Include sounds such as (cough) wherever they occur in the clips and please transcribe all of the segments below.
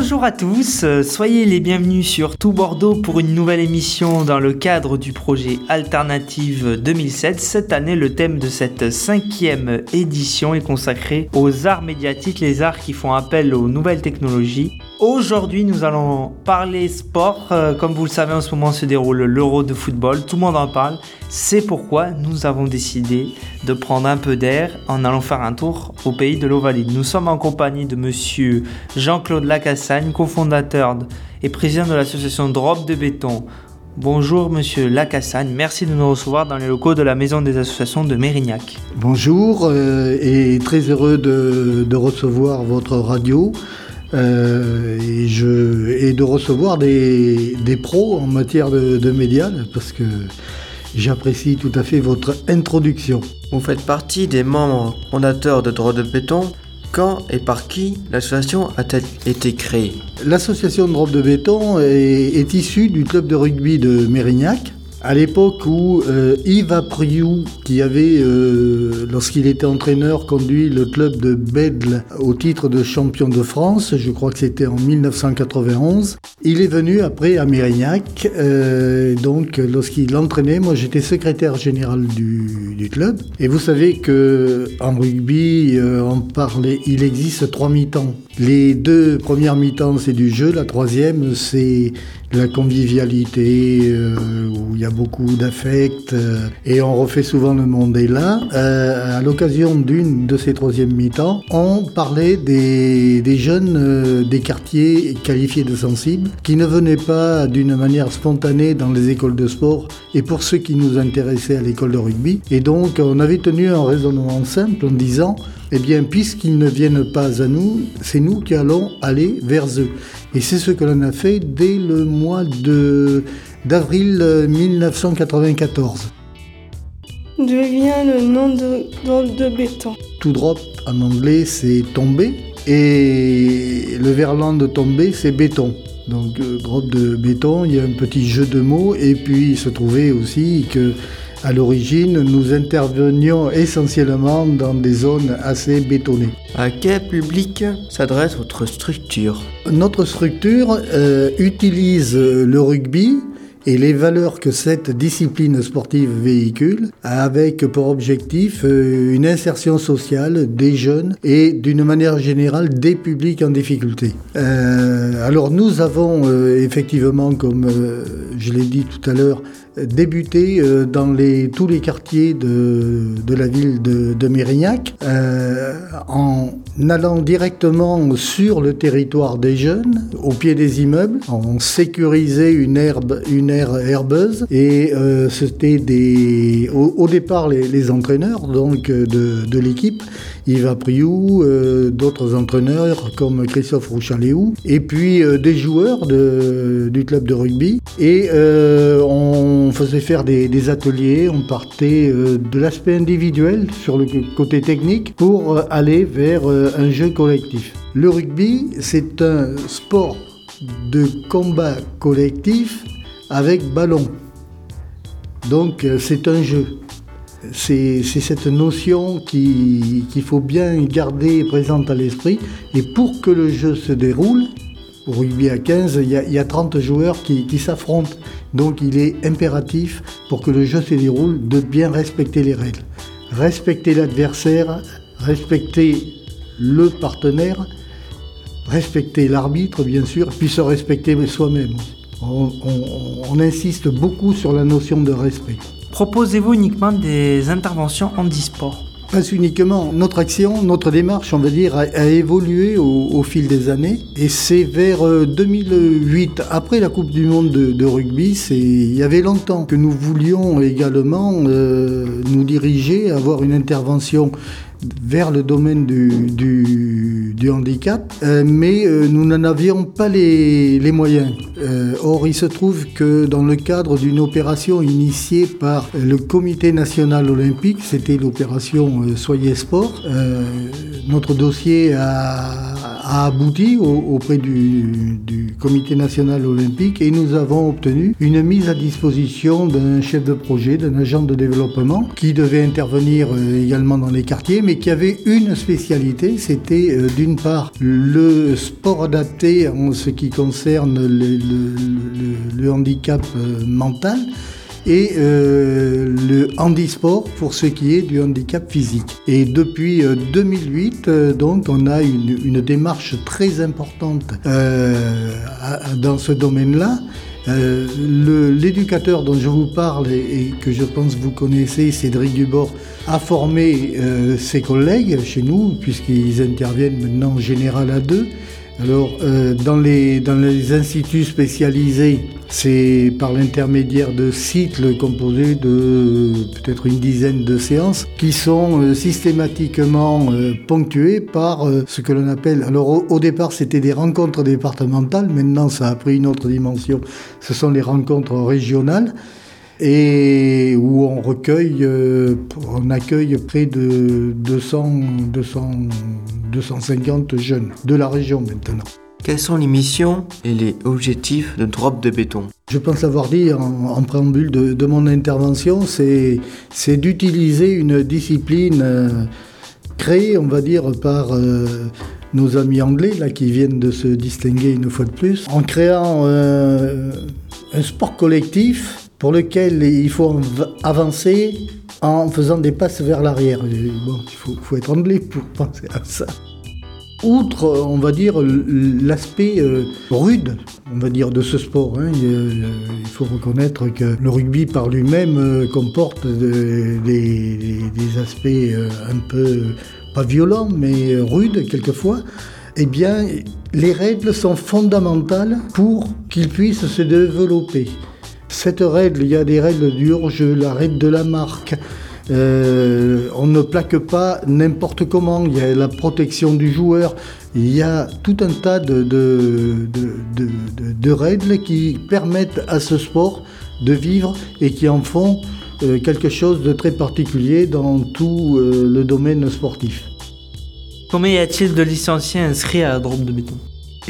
Bonjour à tous, euh, soyez les bienvenus sur Tout Bordeaux pour une nouvelle émission dans le cadre du projet Alternative 2007. Cette année, le thème de cette cinquième édition est consacré aux arts médiatiques, les arts qui font appel aux nouvelles technologies. Aujourd'hui, nous allons parler sport. Euh, comme vous le savez, en ce moment se déroule l'Euro de football, tout le monde en parle. C'est pourquoi nous avons décidé de prendre un peu d'air en allant faire un tour au pays de l'Ovalide. Nous sommes en compagnie de monsieur Jean-Claude Lacassagne, cofondateur et président de l'association Drop de béton. Bonjour monsieur Lacassagne, merci de nous recevoir dans les locaux de la Maison des associations de Mérignac. Bonjour euh, et très heureux de recevoir votre radio. Euh, et, je, et, de recevoir des, des, pros en matière de, de médias parce que j'apprécie tout à fait votre introduction. Vous faites partie des membres fondateurs de Droit de Béton. Quand et par qui l'association a-t-elle été créée? L'association Droit de Béton est, issue du club de rugby de Mérignac à l'époque où euh, Yves Apriou, qui avait, euh, lorsqu'il était entraîneur, conduit le club de Bedle au titre de champion de France, je crois que c'était en 1991, il est venu après à Mérignac. Euh, donc, lorsqu'il entraînait, moi j'étais secrétaire général du, du, club. Et vous savez que en rugby, on parlait, il existe trois mi-temps. Les deux premières mi-temps, c'est du jeu. La troisième, c'est la convivialité, euh, où il y a beaucoup d'affect, euh, et on refait souvent le monde. Et là, euh, à l'occasion d'une de ces troisièmes mi-temps, on parlait des, des jeunes des quartiers qualifiés de sensibles, qui ne venaient pas d'une manière spontanée dans les écoles de sport, et pour ceux qui nous intéressaient à l'école de rugby. Et donc, on avait tenu un raisonnement simple en disant, eh bien, puisqu'ils ne viennent pas à nous, c'est nous qui allons aller vers eux. Et c'est ce que l'on a fait dès le mois d'avril 1994. D'où vient le nom de, de, béton? To drop en anglais c'est tomber et le verlan de tomber c'est béton. Donc euh, drop de béton, il y a un petit jeu de mots et puis il se trouvait aussi que à l'origine, nous intervenions essentiellement dans des zones assez bétonnées. À quel public s'adresse votre structure? Notre structure euh, utilise le rugby et les valeurs que cette discipline sportive véhicule avec pour objectif euh, une insertion sociale des jeunes et d'une manière générale des publics en difficulté. Euh, alors nous avons euh, effectivement, comme je l'ai dit tout à l'heure, débuté dans les, tous les quartiers de, la ville de, Mérignac en allant directement sur le territoire des jeunes, au pied des immeubles. On sécurisait une aire herbeuse et euh, c'était au, départ les, entraîneurs donc de l'équipe, Yves Apriou, euh, d'autres entraîneurs comme Christophe Rouchaléou et puis euh, des joueurs du club de rugby et on faisait faire des, ateliers, on partait de l'aspect individuel sur le côté technique pour aller vers un jeu collectif. Le rugby, c'est un sport de combat collectif avec ballon. Donc euh, c'est un jeu. C'est cette notion qu'il faut bien garder présente à l'esprit. Et pour que le jeu se déroule, au rugby à 15, il y a, 30 joueurs qui, qui s'affrontent. Donc il est impératif, pour que le jeu se déroule, de bien respecter les règles. Respecter l'adversaire, respecter le partenaire, respecter l'arbitre bien sûr, puis se respecter soi-même. On, insiste beaucoup sur la notion de respect. Proposez-vous uniquement des interventions en disport pas uniquement. Notre action, notre démarche, on va dire, a, évolué au, fil des années. Et c'est vers 2008, euh, après la Coupe du Monde de, rugby, il y avait longtemps que nous voulions également euh, nous diriger, avoir une intervention vers le domaine du, handicap, euh, mais euh, nous n'en avions pas les, les moyens. Euh, or, il se trouve que dans le cadre d'une opération initiée par le Comité national olympique, c'était l'opération Soyez Sport, notre dossier a, a abouti auprès du, Comité national olympique et nous avons obtenu une mise à disposition d'un chef de projet, d'un agent de développement qui devait intervenir euh, également dans les quartiers, mais qui avait une spécialité, c'était euh, d'une part le sport adapté en ce qui concerne le handicap euh, mental et euh, le handisport pour ce qui est du handicap physique. Et depuis 2008, euh, euh, donc, on a une, démarche très importante dans ce domaine-là. L'éducateur dont je vous parle et, que je pense vous connaissez, Cédric Dubord, a formé ses collègues chez nous, puisqu'ils interviennent maintenant en général à deux. Alors, euh, dans, les, dans les instituts spécialisés, c'est par l'intermédiaire de cycles composés de euh, peut-être une dizaine de séances qui sont euh, systématiquement ponctuées par ce que l'on appelle, alors au départ c'était des rencontres départementales, maintenant ça a pris une autre dimension, ce sont les rencontres régionales et où on recueille, euh, on accueille près de 200, 200, 250 jeunes de la région maintenant. Quelles sont les missions et les objectifs de Drop de béton? Je pense avoir dit en, préambule de, mon intervention, c'est d'utiliser une discipline euh, créée, on va dire, par euh, nos amis anglais, là, qui viennent de se distinguer une fois de plus, en créant un sport collectif pour lequel il faut avancer en faisant des passes vers l'arrière. Bon, il faut, être anglais pour (laughs) penser à ça. Outre, on va dire, l'aspect euh, rude, on va dire, de ce sport, hein, il, faut reconnaître que le rugby par lui-même euh, comporte des, aspects euh, un peu, pas violents, mais rudes quelquefois. Eh bien, les règles sont fondamentales pour qu'ils puissent se développer. Cette règle, il y a des règles jeu, la règle de la marque. Euh, on ne plaque pas n'importe comment, il y a la protection du joueur, il y a tout un tas de, règles qui permettent à ce sport de vivre et qui en font euh, quelque chose de très particulier dans tout euh, le domaine sportif. Combien y a-t-il de licenciés inscrits à Drop de Béton?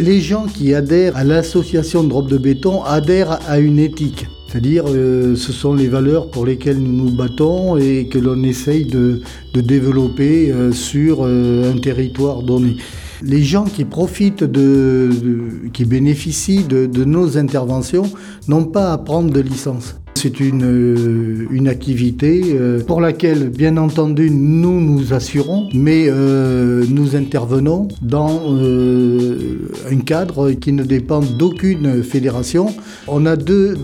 Les gens qui adhèrent à l'association drop de béton adhèrent à une éthique. C'est-à-dire, euh, ce sont les valeurs pour lesquelles nous nous battons et que l'on essaye de, développer euh, sur euh, un territoire donné. Les gens qui profitent de, qui bénéficient de nos interventions n'ont pas à prendre de licence. C'est une, euh, activité euh, pour laquelle, bien entendu, nous nous assurons, mais euh, nous intervenons dans un cadre qui ne dépend d'aucune fédération. On a deux,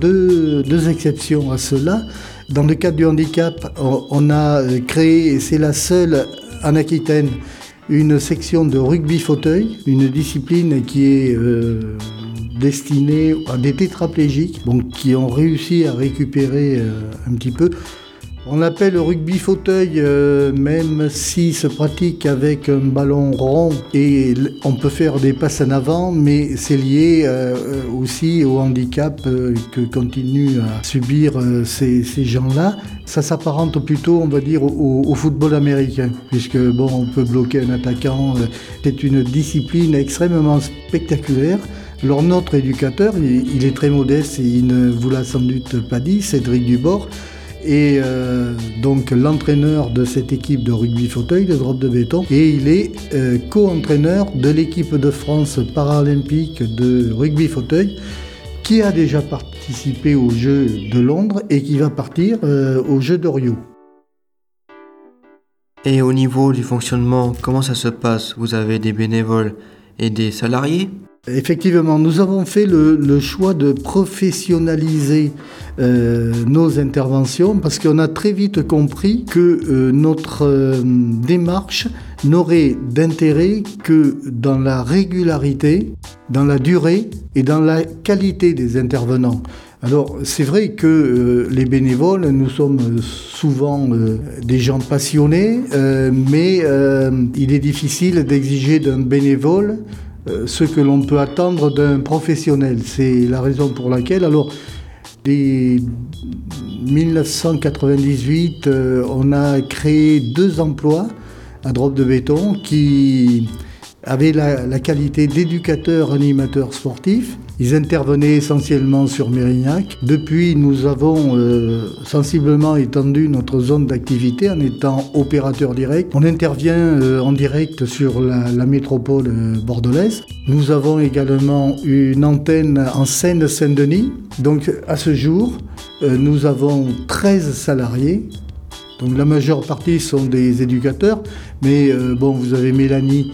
exceptions à cela. Dans le cadre du handicap, on a créé, c'est la seule en Aquitaine, une section de rugby fauteuil, une discipline qui est destinés à des tétraplégiques qui ont réussi à récupérer euh, un petit peu. On l'appelle le rugby fauteuil, euh, même si se pratique avec un ballon rond et on peut faire des passes en avant, mais c'est lié euh, aussi au handicap que continuent à subir ces, gens-là. Ça s'apparente plutôt, on va dire, au, au, football américain, puisque bon, on peut bloquer un attaquant. C'est une discipline extrêmement spectaculaire. Alors notre éducateur, il, est très modeste et il ne vous l'a sans doute pas dit, Cédric Dubord, est euh, donc l'entraîneur de cette équipe de rugby fauteuil, de drop de béton, et il est euh, co-entraîneur de l'équipe de France paralympique de rugby fauteuil, qui a déjà participé aux Jeux de Londres et qui va partir euh, aux Jeux de Rio. Et au niveau du fonctionnement, comment ça se passe? Vous avez des bénévoles et des salariés? Effectivement, nous avons fait le, choix de professionnaliser euh, nos interventions parce qu'on a très vite compris que euh, notre euh, démarche n'aurait d'intérêt que dans la régularité, dans la durée et dans la qualité des intervenants. Alors c'est vrai que les bénévoles, nous sommes souvent des gens passionnés, mais il est difficile d'exiger d'un bénévole ce que l'on peut attendre d'un professionnel. C'est la raison pour laquelle, alors, dès 1998, euh, on a créé deux emplois à Drop de Béton qui avaient la, qualité d'éducateurs animateurs sportifs. Ils intervenaient essentiellement sur Mérignac. Depuis, nous avons euh, sensiblement étendu notre zone d'activité en étant opérateur direct. On intervient euh, en direct sur la, métropole euh, bordelaise. Nous avons également une antenne en Seine-Saint-Denis. Donc à ce jour, nous avons 13 salariés donc la majeure partie sont des éducateurs, mais bon, vous avez Mélanie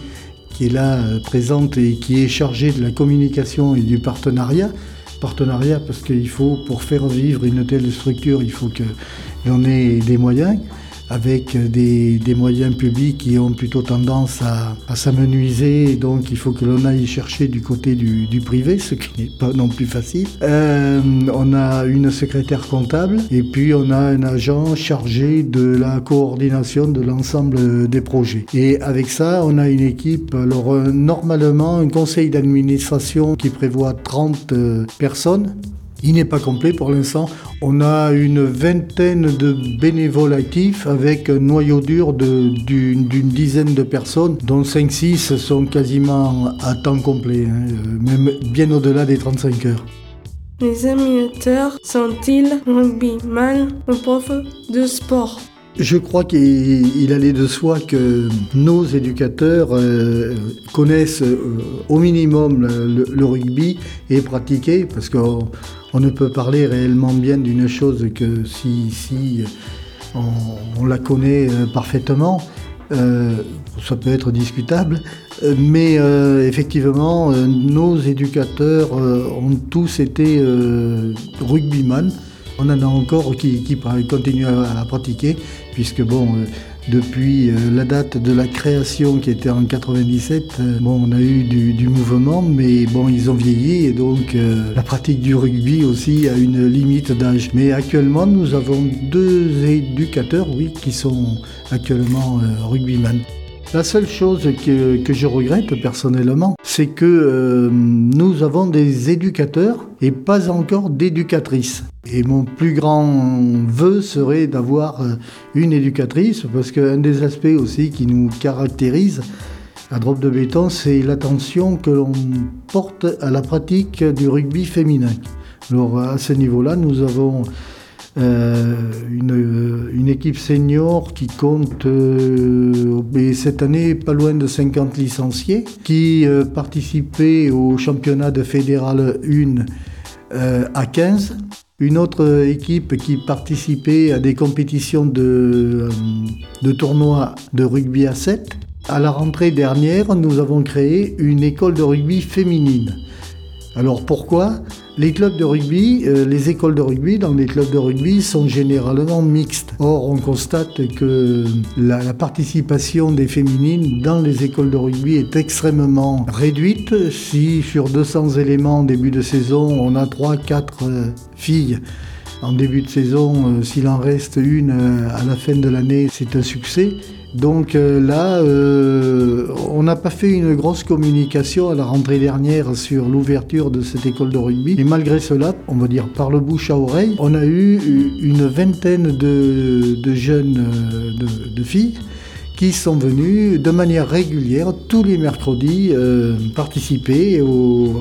qui est là euh, présente et qui est chargée de la communication et du partenariat. Partenariat parce qu'il faut, pour faire vivre une telle structure, il faut qu'il en ait des moyens avec des, moyens publics qui ont plutôt tendance à, s'amenuiser. Donc il faut que l'on aille chercher du côté du, privé, ce qui n'est pas non plus facile. Euh, on a une secrétaire comptable et puis on a un agent chargé de la coordination de l'ensemble des projets. Et avec ça, on a une équipe, alors euh, normalement un conseil d'administration qui prévoit 30 euh, personnes il n'est pas complet pour l'instant. On a une vingtaine de bénévoles actifs avec un noyau dur d'une dizaine de personnes, dont 5-6 sont quasiment à temps complet, hein, euh, même bien au-delà des 35 heures. Les animateurs sont-ils rugbyman ou prof de sport? Je crois qu'il allait de soi que nos éducateurs euh, connaissent euh, au minimum le, rugby et pratiquer, parce qu'on on ne peut parler réellement bien d'une chose que si, si on, la connaît euh, parfaitement. ça peut être discutable, mais effectivement, nos éducateurs ont tous été rugbyman. On en a encore qui, continuent à, pratiquer, puisque bon, euh, depuis euh, la date de la création qui était en 97, euh, on a eu du, mouvement, mais bon, ils ont vieilli et donc la pratique du rugby aussi a une limite d'âge. Mais actuellement, nous avons deux éducateurs, qui sont actuellement rugbyman. La seule chose que, je regrette personnellement, c'est que euh, nous avons des éducateurs et pas encore d'éducatrices. Et mon plus grand vœu serait d'avoir euh, une éducatrice, parce qu'un des aspects aussi qui nous caractérise à Drop de Béton, c'est l'attention que l'on porte à la pratique du rugby féminin. Alors à ce niveau-là, nous avons euh, une, équipe senior qui compte euh, cette année pas loin de 50 licenciés, qui euh, participait au championnat de fédéral 1 à 15. Une autre équipe qui participait à des compétitions de, de tournois de rugby à 7. À la rentrée dernière, nous avons créé une école de rugby féminine. Alors pourquoi les clubs de rugby, euh, les écoles de rugby dans les clubs de rugby sont généralement mixtes? Or, on constate que la, participation des féminines dans les écoles de rugby est extrêmement réduite. Si sur 200 éléments en début de saison, on a 3-4 euh, filles en début de saison, euh, s'il en reste une à la fin de l'année, c'est un succès. Donc euh, là, euh, on n'a pas fait une grosse communication à la rentrée dernière sur l'ouverture de cette école de rugby. Et malgré cela, on va dire par le bouche à oreille, on a eu une vingtaine de, jeunes euh, de, filles qui sont venues de manière régulière tous les mercredis participer aux,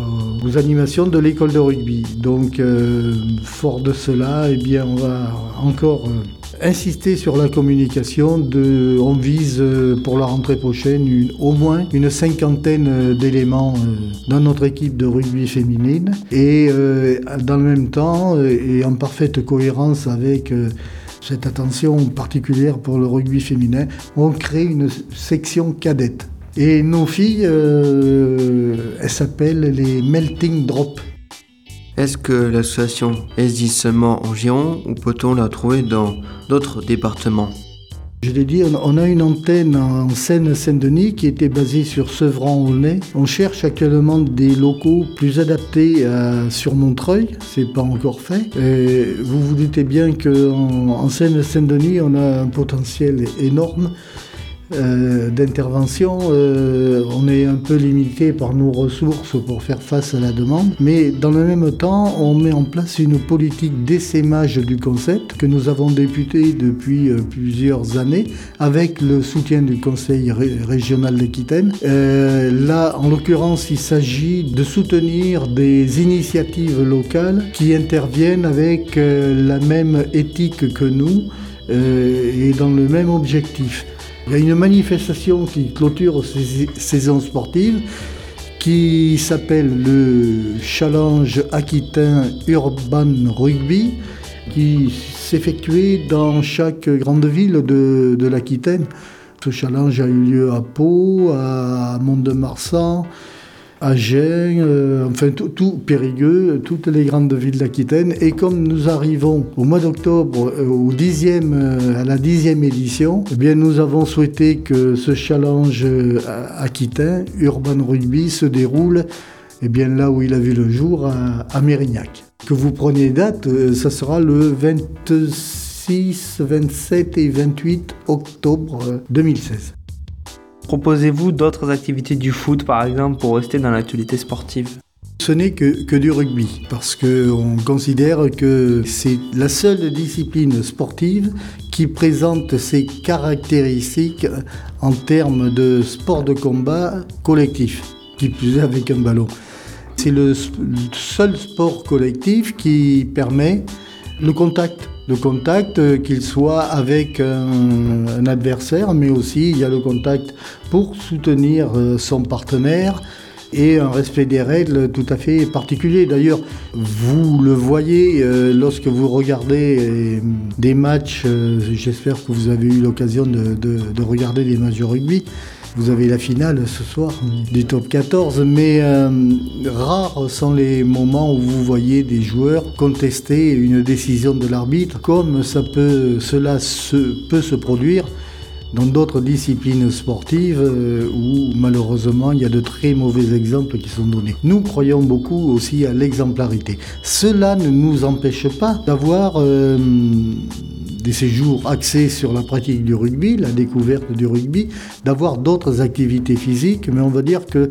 animations de l'école de rugby. Donc fort de cela, eh bien on va encore insister sur la communication. De, on vise euh, pour la rentrée prochaine au moins une cinquantaine euh, d'éléments euh, dans notre équipe de rugby féminine. Et dans le même temps, et en parfaite cohérence avec cette attention particulière pour le rugby féminin, on crée une section cadette. Et nos filles, elles s'appellent les Melting Drop. Est-ce que l'association existe seulement en Gironde ou peut-on la trouver dans d'autres départements? Je l'ai dit, on a une antenne en Seine-Saint-Denis qui était basée sur Sevran-Aulnay. On cherche actuellement des locaux plus adaptés à, sur Montreuil, c'est pas encore fait. vous vous doutez bien qu'en en, Seine-Saint-Denis, on a un potentiel énorme euh, d'intervention. Euh, on est un peu limité par nos ressources pour faire face à la demande, mais dans le même temps, on met en place une politique d'essaimage du concept que nous avons débuté depuis plusieurs années avec le soutien du Conseil régional d'Aquitaine. là, en l'occurrence, il s'agit de soutenir des initiatives locales qui interviennent avec la même éthique que nous et dans le même objectif. Il y a une manifestation qui clôture ces saisons sportives qui s'appelle le Challenge Aquitain Urban Rugby qui s'effectuait dans chaque grande ville de, de l'Aquitaine. Ce challenge a eu lieu à Pau, à Mont-de-Marsan, Agen, euh, enfin tout, Périgueux, toutes les grandes villes d'Aquitaine. Et comme nous arrivons au mois d'octobre euh, euh, à la dixième édition, eh bien nous avons souhaité que ce challenge aquitain, Urban Rugby, se déroule eh bien, là où il a vu le jour, à, à Mérignac. Que vous preniez date, ça sera le 26, 27 et 28 octobre 2016. Proposez-vous d'autres activités du foot, par exemple, pour rester dans l'actualité sportive? Ce n'est que, du rugby, parce qu'on considère que c'est la seule discipline sportive qui présente ses caractéristiques en termes de sport de combat collectif, qui plus est avec un ballon. C'est le seul sport collectif qui permet le contact contact, euh, qu'il soit avec un, adversaire, mais aussi il y a le contact pour soutenir euh, son partenaire et un respect des règles tout à fait particulier. D'ailleurs, vous le voyez euh, lorsque vous regardez des matchs, j'espère que vous avez eu l'occasion de, regarder des matchs de rugby. Vous avez la finale ce soir du top 14, mais euh, rares sont les moments où vous voyez des joueurs contester une décision de l'arbitre, comme ça peut, cela peut se produire dans d'autres disciplines sportives euh, où malheureusement il y a de très mauvais exemples qui sont donnés. Nous croyons beaucoup aussi à l'exemplarité. Cela ne nous empêche pas d'avoir euh, des séjours axés sur la pratique du rugby, la découverte du rugby, d'avoir d'autres activités physiques, mais on va dire que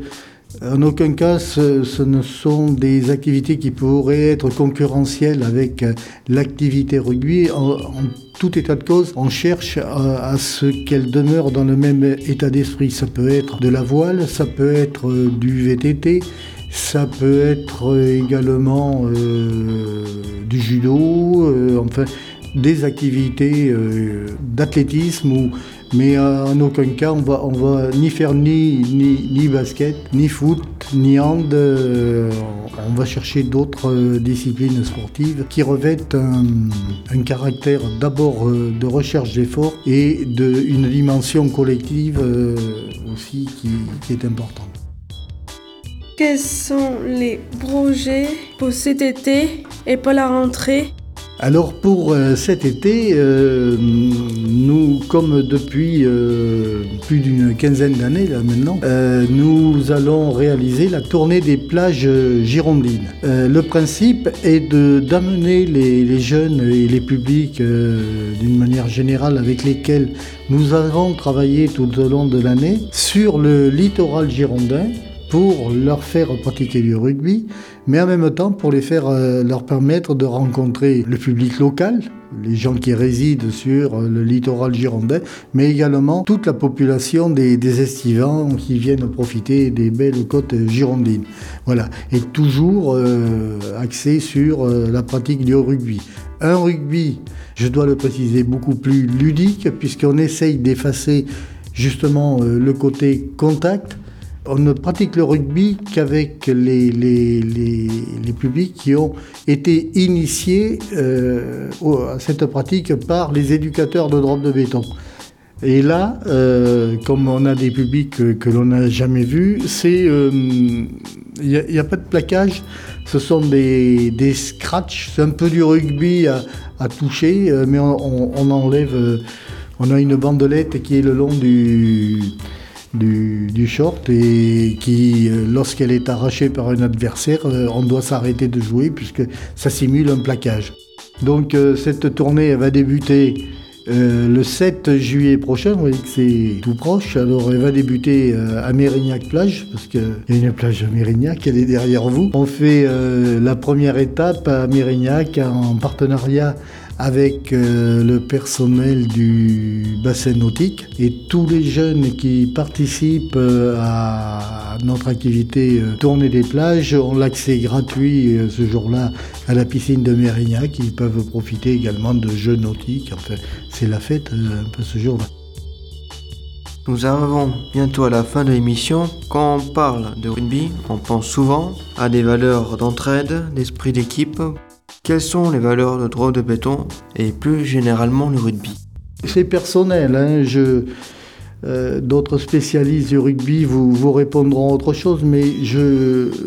en aucun cas, ce, ne sont des activités qui pourraient être concurrentielles avec euh, l'activité rugby. En, tout état de cause, on cherche à, ce qu'elle demeure dans le même état d'esprit. Ça peut être de la voile, ça peut être euh, du VTT, ça peut être également euh, du judo, enfin des activités euh, d'athlétisme, mais en aucun cas on va, on va ni faire ni, ni, basket, ni foot, ni hand. Euh, on va chercher d'autres euh, disciplines sportives qui revêtent un, caractère d'abord de recherche d'effort et de, une dimension collective aussi qui, qui est importante. Quels sont les projets pour cet été et pour la rentrée? Alors pour euh, cet été, euh, nous, comme depuis euh, plus d'une quinzaine d'années là maintenant, nous allons réaliser la tournée des plages girondines. le principe est d'amener les, les, jeunes et les publics d'une manière générale avec lesquels nous avons travaillé tout au long de l'année sur le littoral girondin pour leur faire pratiquer du rugby, mais en même temps pour les faire, euh, leur permettre de rencontrer le public local, les gens qui résident sur le littoral girondin, mais également toute la population des, estivants qui viennent profiter des belles côtes girondines. Voilà, et toujours euh, axé sur euh, la pratique du rugby. Un rugby, je dois le préciser, beaucoup plus ludique, puisqu'on essaye d'effacer justement le côté contact on ne pratique le rugby qu'avec les, les, publics qui ont été initiés euh, à cette pratique par les éducateurs de drop de béton. Et là, euh, comme on a des publics que, l'on n'a jamais vus, c'est il n'y a, pas de plaquage, ce sont des, des scratchs, c'est un peu du rugby à, toucher, euh, mais on, enlève, on a une bandelette qui est le long du, du, short et qui, euh, lorsqu'elle est arrachée par un adversaire, euh, on doit s'arrêter de jouer puisque ça simule un plaquage. Donc euh, cette tournée va débuter le 7 juillet prochain, vous voyez que c'est tout proche. Alors, elle va débuter à Mérignac-Plage, parce qu'il y a une plage à Mérignac, elle est derrière vous. On fait la première étape à Mérignac en partenariat avec euh, le personnel du bassin nautique et tous les jeunes qui participent euh, à notre activité euh, tournée des plages ont l'accès gratuit euh, ce jour-là à la piscine de Mérignac. Ils peuvent profiter également de jeux nautiques. Enfin, c'est la fête un peu ce jour-là. Nous arrivons bientôt à la fin de l'émission. Quand on parle de rugby, on pense souvent à des valeurs d'entraide, d'esprit d'équipe. Quelles sont les valeurs de droit de béton et plus généralement le rugby? C'est personnel. hein, euh, D'autres spécialistes du rugby vous, répondront autre chose, mais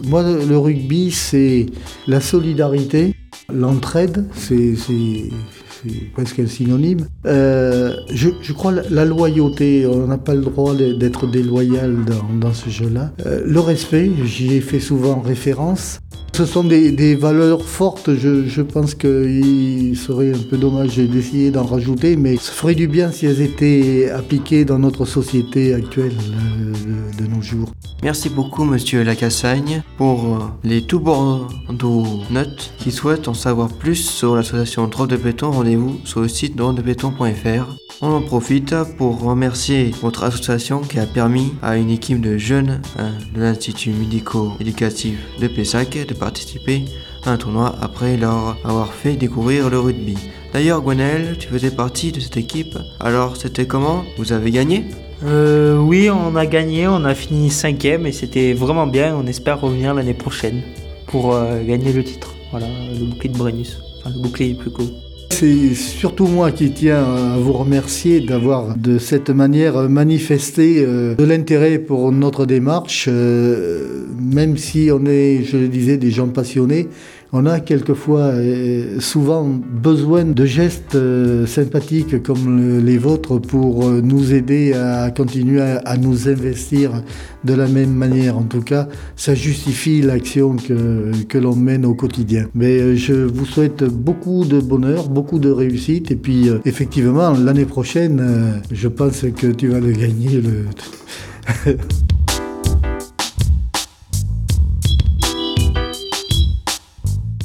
moi, le rugby, c'est la solidarité, l'entraide, c'est c'est- presque un synonyme. Euh, je, crois la, la loyauté, on n'a pas le droit d'être déloyal dans, ce jeu-là. Euh, le respect, j'y ai fait souvent référence. Ce sont des, valeurs fortes, je, pense qu'il serait un peu dommage d'essayer d'en rajouter, mais ça ferait du bien si elles étaient appliquées dans notre société actuelle euh, de, nos jours. Merci beaucoup Monsieur Lacassagne pour les tout Bordeaux notes qui souhaitent en savoir plus sur l'association Drôle de béton. Rendez-vous sur le site drôledebéton.fr. On en profite pour remercier votre association qui a permis à une équipe de jeunes euh, de l'Institut médico-éducatif de Pessac de participer à un tournoi après leur avoir fait découvrir le rugby. D'ailleurs, Gwenaël, tu faisais partie de cette équipe. Alors, c'était comment? Vous avez gagné? Euh, oui, on a gagné, on a fini cinquième et c'était vraiment bien. On espère revenir l'année prochaine pour euh, gagner le titre. Voilà, le bouclier de Brennus. Enfin, le bouclier plus court. C'est surtout moi qui tiens à vous remercier d'avoir de cette manière manifesté euh, de l'intérêt pour notre démarche, euh, même si on est, je le disais, des gens passionnés. On a quelquefois, euh, souvent, besoin de gestes euh, sympathiques comme le- les vôtres pour euh, nous aider à continuer à, nous investir de la même manière. En tout cas, ça justifie l'action que, que l'on mène au quotidien. Mais je vous souhaite beaucoup de bonheur, beaucoup de réussite. Et puis, effectivement, l'année prochaine, je pense que tu vas le gagner. Le... (laughs)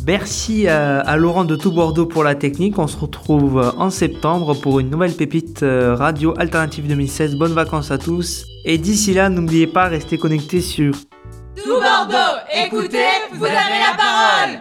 Merci à, à Laurent de Tout Bordeaux pour la technique. On se retrouve en septembre pour une nouvelle pépite euh, radio alternative 2016. Bonnes vacances à tous. Et d'ici là, n'oubliez pas, restez connectés sur Tout Bordeaux, écoutez, vous avez la parole